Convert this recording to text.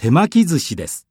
手巻き寿司です。